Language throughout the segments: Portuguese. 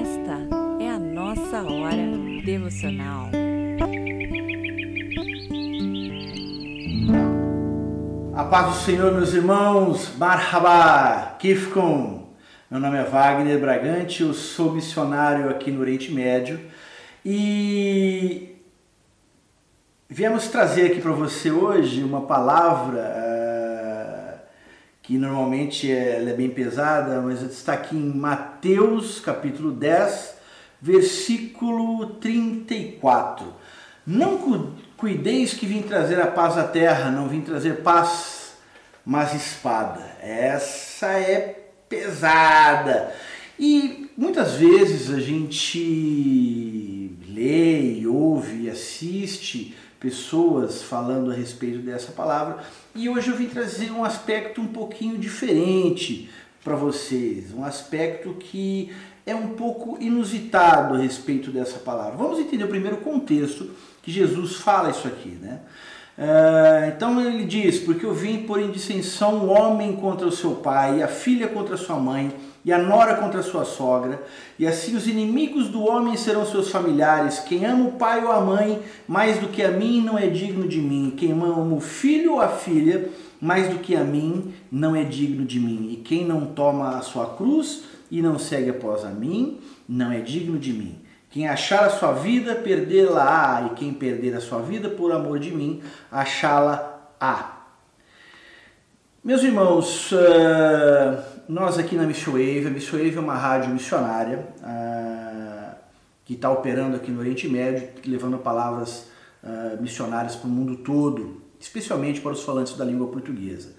Esta é a nossa hora devocional. A paz do Senhor, meus irmãos, Marhaba, Kifkum. Meu nome é Wagner Bragante, eu sou missionário aqui no Oriente Médio e viemos trazer aqui para você hoje uma palavra uh, que normalmente é, é bem pesada, mas está aqui em Mateus capítulo 10, versículo 34. Não cuideis que vim trazer a paz à terra, não vim trazer paz, mas espada. Essa é pesada. E muitas vezes a gente lê, ouve, assiste pessoas falando a respeito dessa palavra e hoje eu vim trazer um aspecto um pouquinho diferente para vocês, um aspecto que é um pouco inusitado a respeito dessa palavra. Vamos entender o primeiro contexto que Jesus fala isso aqui, né? Uh, então ele diz: Porque eu vim por em dissensão o homem contra o seu pai, e a filha contra sua mãe, e a nora contra sua sogra, e assim os inimigos do homem serão seus familiares. Quem ama o pai ou a mãe mais do que a mim não é digno de mim. Quem ama o filho ou a filha mais do que a mim não é digno de mim. E quem não toma a sua cruz e não segue após a mim não é digno de mim. Quem achar a sua vida, perdê-la-á, e quem perder a sua vida por amor de mim, achá-la-á. Meus irmãos, uh, nós aqui na Mission Wave, a Mission Wave é uma rádio missionária uh, que está operando aqui no Oriente Médio, levando palavras uh, missionárias para o mundo todo, especialmente para os falantes da língua portuguesa.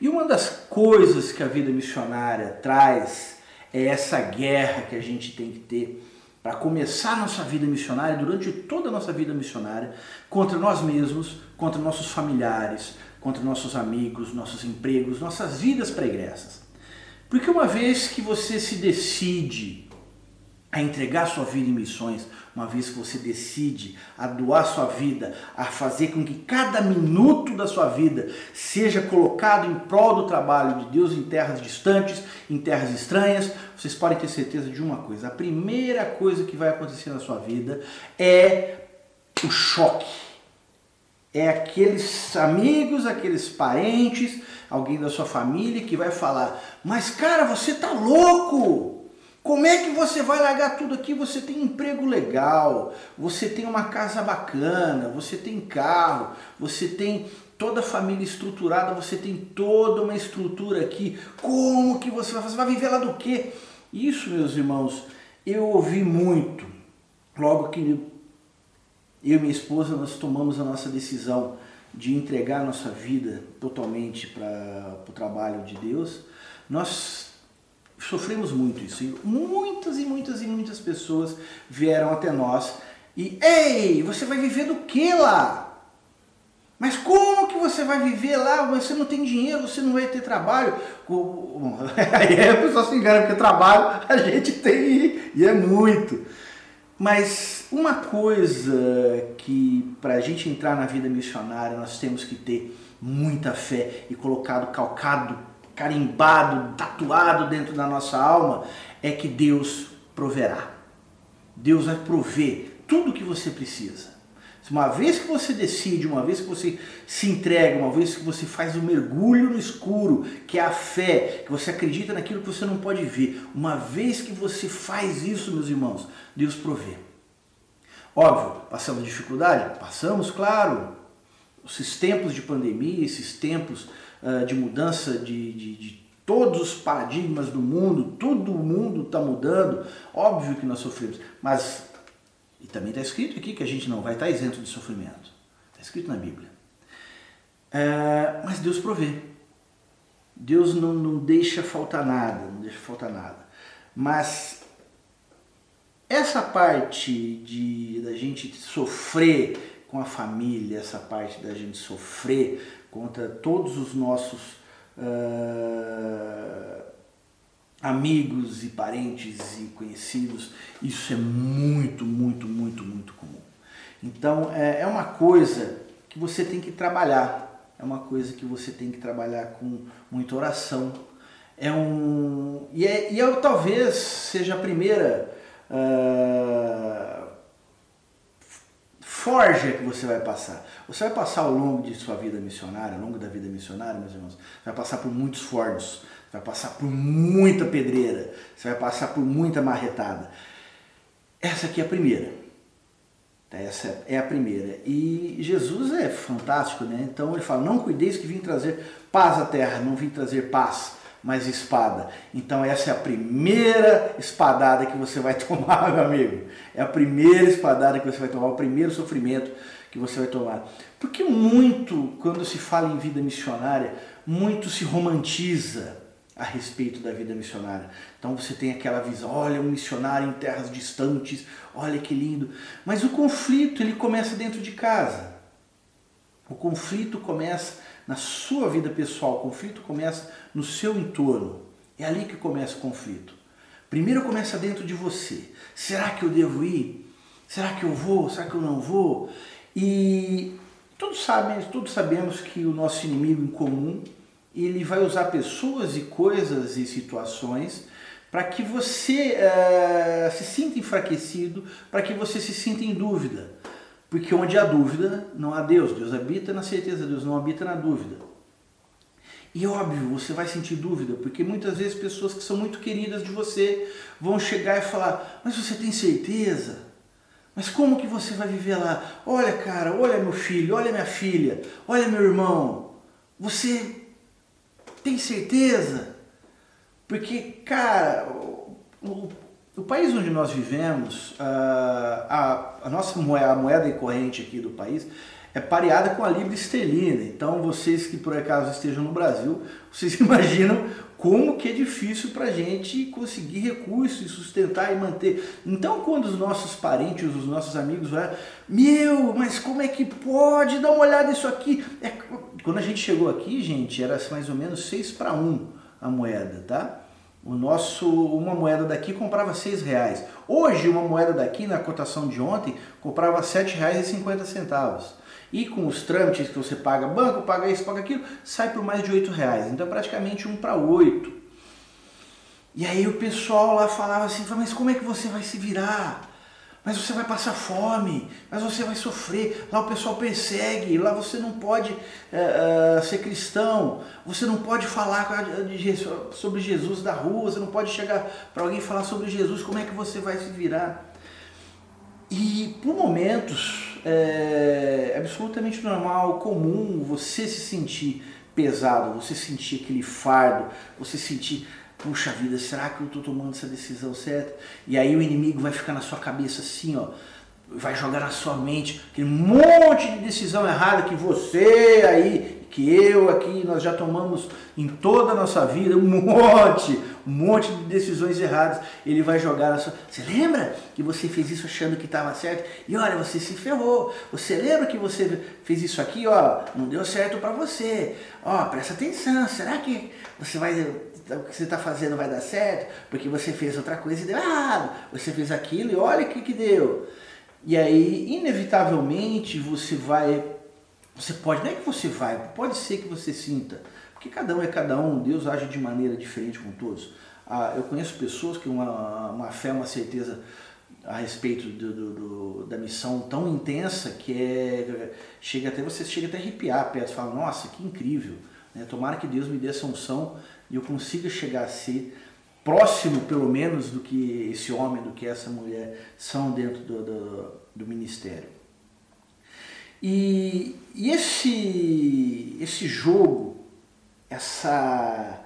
E uma das coisas que a vida missionária traz é essa guerra que a gente tem que ter para começar a nossa vida missionária, durante toda a nossa vida missionária, contra nós mesmos, contra nossos familiares, contra nossos amigos, nossos empregos, nossas vidas pregressas. Porque uma vez que você se decide a entregar sua vida em missões, uma vez que você decide a doar sua vida, a fazer com que cada minuto da sua vida seja colocado em prol do trabalho de Deus em terras distantes, em terras estranhas, vocês podem ter certeza de uma coisa: a primeira coisa que vai acontecer na sua vida é o choque. É aqueles amigos, aqueles parentes, alguém da sua família que vai falar: Mas cara, você tá louco! Como é que você vai largar tudo aqui? Você tem emprego legal, você tem uma casa bacana, você tem carro, você tem toda a família estruturada, você tem toda uma estrutura aqui. Como que você vai fazer? Vai viver lá do quê? Isso, meus irmãos, eu ouvi muito. Logo que eu e minha esposa nós tomamos a nossa decisão de entregar a nossa vida totalmente para o trabalho de Deus, nós sofremos muito isso. E muitas e muitas e muitas pessoas vieram até nós e, ei, você vai viver do que lá? Mas como que você vai viver lá? Você não tem dinheiro, você não vai ter trabalho. Aí a pessoa se engana, porque trabalho a gente tem e é muito. Mas uma coisa que para a gente entrar na vida missionária nós temos que ter muita fé e colocado, calcado carimbado, tatuado dentro da nossa alma, é que Deus proverá. Deus vai prover tudo o que você precisa. Uma vez que você decide, uma vez que você se entrega, uma vez que você faz o um mergulho no escuro, que é a fé, que você acredita naquilo que você não pode ver, uma vez que você faz isso, meus irmãos, Deus provê. Óbvio, passamos dificuldade? Passamos, claro. Esses tempos de pandemia, esses tempos uh, de mudança de, de, de todos os paradigmas do mundo, todo o mundo está mudando, óbvio que nós sofremos, mas, e também está escrito aqui que a gente não vai estar tá isento de sofrimento, está escrito na Bíblia. É, mas Deus provê, Deus não, não deixa faltar nada, não deixa faltar nada, mas essa parte de da gente sofrer com a família, essa parte da gente sofrer contra todos os nossos uh, amigos e parentes e conhecidos, isso é muito, muito, muito, muito comum. Então é, é uma coisa que você tem que trabalhar. É uma coisa que você tem que trabalhar com muita oração. É um e, é, e é, talvez seja a primeira uh, forja que você vai passar. Você vai passar ao longo de sua vida missionária, ao longo da vida missionária, meus irmãos, vai passar por muitos fornos, vai passar por muita pedreira, você vai passar por muita marretada. Essa aqui é a primeira. Essa é a primeira. E Jesus é fantástico, né? Então ele fala: Não cuideis que vim trazer paz à terra, não vim trazer paz, mas espada. Então essa é a primeira espadada que você vai tomar, meu amigo. É a primeira espadada que você vai tomar, o primeiro sofrimento que você vai tomar. Porque muito, quando se fala em vida missionária, muito se romantiza a respeito da vida missionária. Então você tem aquela visão, olha um missionário em terras distantes, olha que lindo. Mas o conflito ele começa dentro de casa. O conflito começa na sua vida pessoal, o conflito começa no seu entorno. É ali que começa o conflito. Primeiro começa dentro de você. Será que eu devo ir? Será que eu vou? Será que eu não vou? E todos sabem, todos sabemos que o nosso inimigo em comum ele vai usar pessoas e coisas e situações para que você uh, se sinta enfraquecido, para que você se sinta em dúvida. Porque onde há dúvida, não há Deus. Deus habita na certeza, Deus não habita na dúvida. E óbvio, você vai sentir dúvida, porque muitas vezes pessoas que são muito queridas de você vão chegar e falar: Mas você tem certeza? Mas como que você vai viver lá? Olha, cara, olha meu filho, olha minha filha, olha meu irmão. Você tem certeza? Porque, cara, o, o, país onde nós vivemos, a, a, a nossa moeda, a moeda corrente aqui do país, é pareada com a libra esterlina. Então, vocês que por acaso estejam no Brasil, vocês imaginam como que é difícil para a gente conseguir recursos e sustentar e manter. Então, quando os nossos parentes, os nossos amigos vão, meu, mas como é que pode? Dá uma olhada nisso aqui. É, quando a gente chegou aqui, gente, era mais ou menos 6 para 1 a moeda, tá? O nosso, uma moeda daqui comprava 6 reais. Hoje, uma moeda daqui, na cotação de ontem, comprava R$ 7,50. E com os trâmites que você paga, banco, paga isso, paga aquilo, sai por mais de 8 reais. Então, praticamente um para 8. E aí o pessoal lá falava assim, mas como é que você vai se virar? Mas você vai passar fome, mas você vai sofrer. Lá o pessoal persegue, lá você não pode é, é, ser cristão, você não pode falar sobre Jesus da rua, você não pode chegar para alguém e falar sobre Jesus, como é que você vai se virar? E por momentos é absolutamente normal, comum você se sentir pesado, você sentir aquele fardo, você sentir puxa vida, será que eu estou tomando essa decisão certa? E aí o inimigo vai ficar na sua cabeça assim, ó, vai jogar na sua mente aquele monte de decisão errada que você aí, que eu aqui, nós já tomamos em toda a nossa vida, um monte, um monte de decisões erradas. Ele vai jogar na sua. Você lembra que você fez isso achando que estava certo? E olha, você se ferrou. Você lembra que você fez isso aqui, ó, não deu certo para você. Ó, presta atenção. Será que você vai o que você está fazendo vai dar certo, porque você fez outra coisa e deu errado, você fez aquilo e olha o que, que deu. E aí, inevitavelmente, você vai. Você pode, não é que você vai, pode ser que você sinta, porque cada um é cada um, Deus age de maneira diferente com todos. Ah, eu conheço pessoas que uma, uma fé, uma certeza a respeito do, do, do, da missão tão intensa que é chega até você chega até arrepiar perto, fala, nossa, que incrível. Né? Tomara que Deus me dê essa unção e eu consiga chegar a ser próximo, pelo menos, do que esse homem, do que essa mulher são dentro do, do, do ministério. E, e esse, esse jogo, essa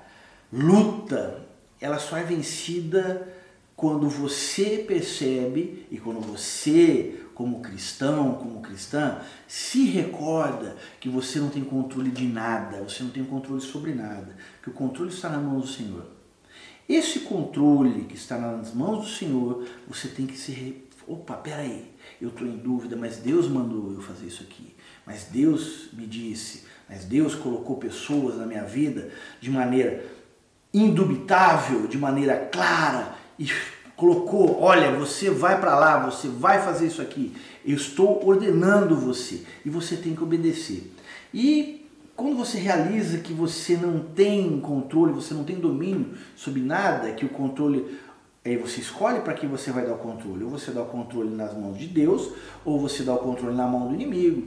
luta, ela só é vencida quando você percebe e quando você como cristão, como cristã, se recorda que você não tem controle de nada, você não tem controle sobre nada, que o controle está nas mãos do Senhor. Esse controle que está nas mãos do Senhor, você tem que se. Re... Opa, peraí, eu estou em dúvida, mas Deus mandou eu fazer isso aqui. Mas Deus me disse, mas Deus colocou pessoas na minha vida de maneira indubitável, de maneira clara, e colocou, olha, você vai para lá, você vai fazer isso aqui. Eu estou ordenando você e você tem que obedecer. E quando você realiza que você não tem controle, você não tem domínio sobre nada, que o controle Aí você escolhe para quem você vai dar o controle. Ou você dá o controle nas mãos de Deus, ou você dá o controle na mão do inimigo.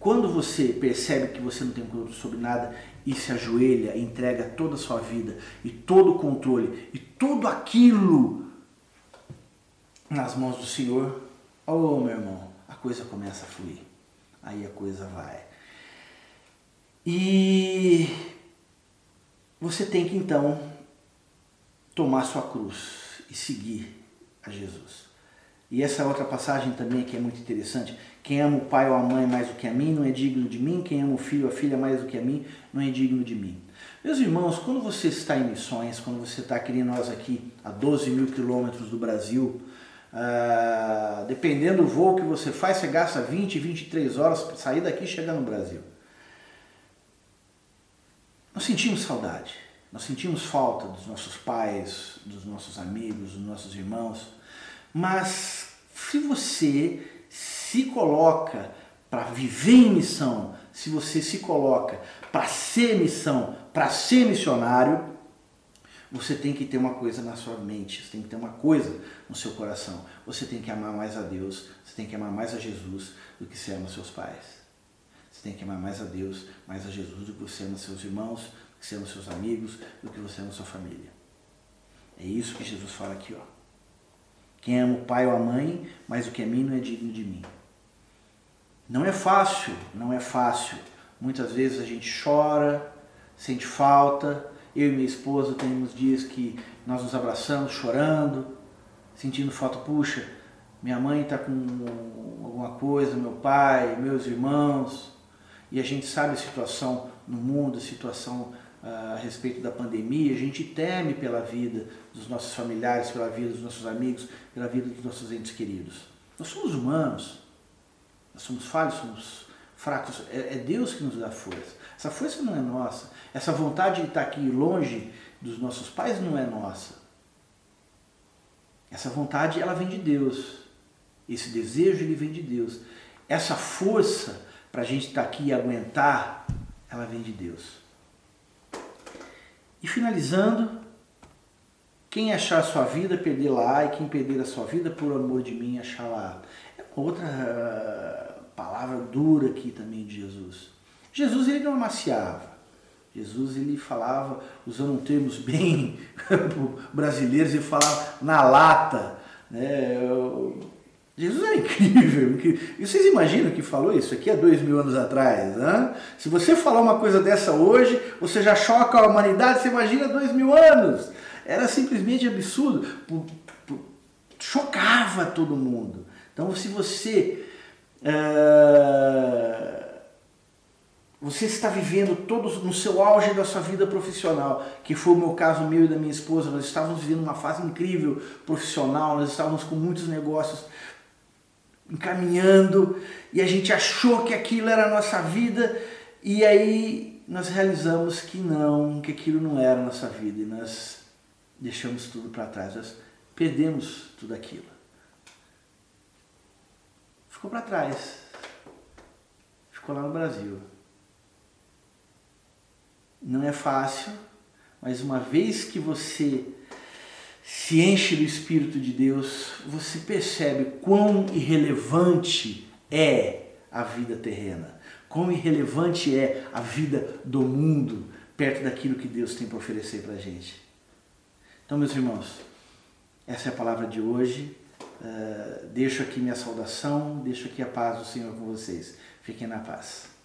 Quando você percebe que você não tem controle sobre nada e se ajoelha, entrega toda a sua vida e todo o controle e tudo aquilo nas mãos do Senhor, oh meu irmão, a coisa começa a fluir. Aí a coisa vai. E você tem que então tomar sua cruz e seguir a Jesus. E essa outra passagem também que é muito interessante. Quem ama o pai ou a mãe mais do que a mim não é digno de mim. Quem ama o filho ou a filha mais do que a mim não é digno de mim. Meus irmãos, quando você está em missões, quando você está aqui nós aqui a 12 mil quilômetros do Brasil, uh, dependendo do voo que você faz, você gasta 20, 23 horas para sair daqui e chegar no Brasil. Nós sentimos saudade. Nós sentimos falta dos nossos pais, dos nossos amigos, dos nossos irmãos, mas se você se coloca para viver em missão, se você se coloca para ser missão, para ser missionário, você tem que ter uma coisa na sua mente, você tem que ter uma coisa no seu coração. Você tem que amar mais a Deus, você tem que amar mais a Jesus do que você ama seus pais. Você tem que amar mais a Deus, mais a Jesus do que você ama seus irmãos, que você ama seus amigos, do que você ama sua família. É isso que Jesus fala aqui, ó. Quem ama o pai ou a mãe, mas o que é mim não é digno de mim. Não é fácil, não é fácil. Muitas vezes a gente chora, sente falta. Eu e minha esposa temos dias que nós nos abraçamos chorando, sentindo falta. Puxa, minha mãe está com alguma coisa, meu pai, meus irmãos. E a gente sabe a situação no mundo, a situação a respeito da pandemia, a gente teme pela vida dos nossos familiares, pela vida dos nossos amigos, pela vida dos nossos entes queridos. Nós somos humanos, nós somos falhos, somos fracos, é, é Deus que nos dá força. Essa força não é nossa, essa vontade de estar aqui longe dos nossos pais não é nossa. Essa vontade ela vem de Deus, esse desejo ele vem de Deus. Essa força para a gente estar aqui e aguentar, ela vem de Deus. E finalizando, quem achar a sua vida, perder lá, e quem perder a sua vida por amor de mim, achar lá. É outra uh, palavra dura aqui também de Jesus. Jesus ele não amaciava. Jesus ele falava, usando termos bem brasileiros, ele falava na lata. Né? Jesus é incrível. E vocês imaginam que falou isso aqui há dois mil anos atrás? Né? Se você falar uma coisa dessa hoje, você já choca a humanidade, você imagina dois mil anos. Era simplesmente absurdo. Chocava todo mundo. Então, se você. Uh, você está vivendo todos no seu auge da sua vida profissional, que foi o meu caso, meu e da minha esposa. Nós estávamos vivendo uma fase incrível profissional, nós estávamos com muitos negócios encaminhando e a gente achou que aquilo era a nossa vida e aí nós realizamos que não, que aquilo não era a nossa vida e nós deixamos tudo para trás, nós perdemos tudo aquilo. Ficou para trás, ficou lá no Brasil. Não é fácil, mas uma vez que você se enche do Espírito de Deus, você percebe quão irrelevante é a vida terrena, quão irrelevante é a vida do mundo perto daquilo que Deus tem para oferecer para a gente. Então, meus irmãos, essa é a palavra de hoje. Uh, deixo aqui minha saudação, deixo aqui a paz do Senhor com vocês. Fiquem na paz.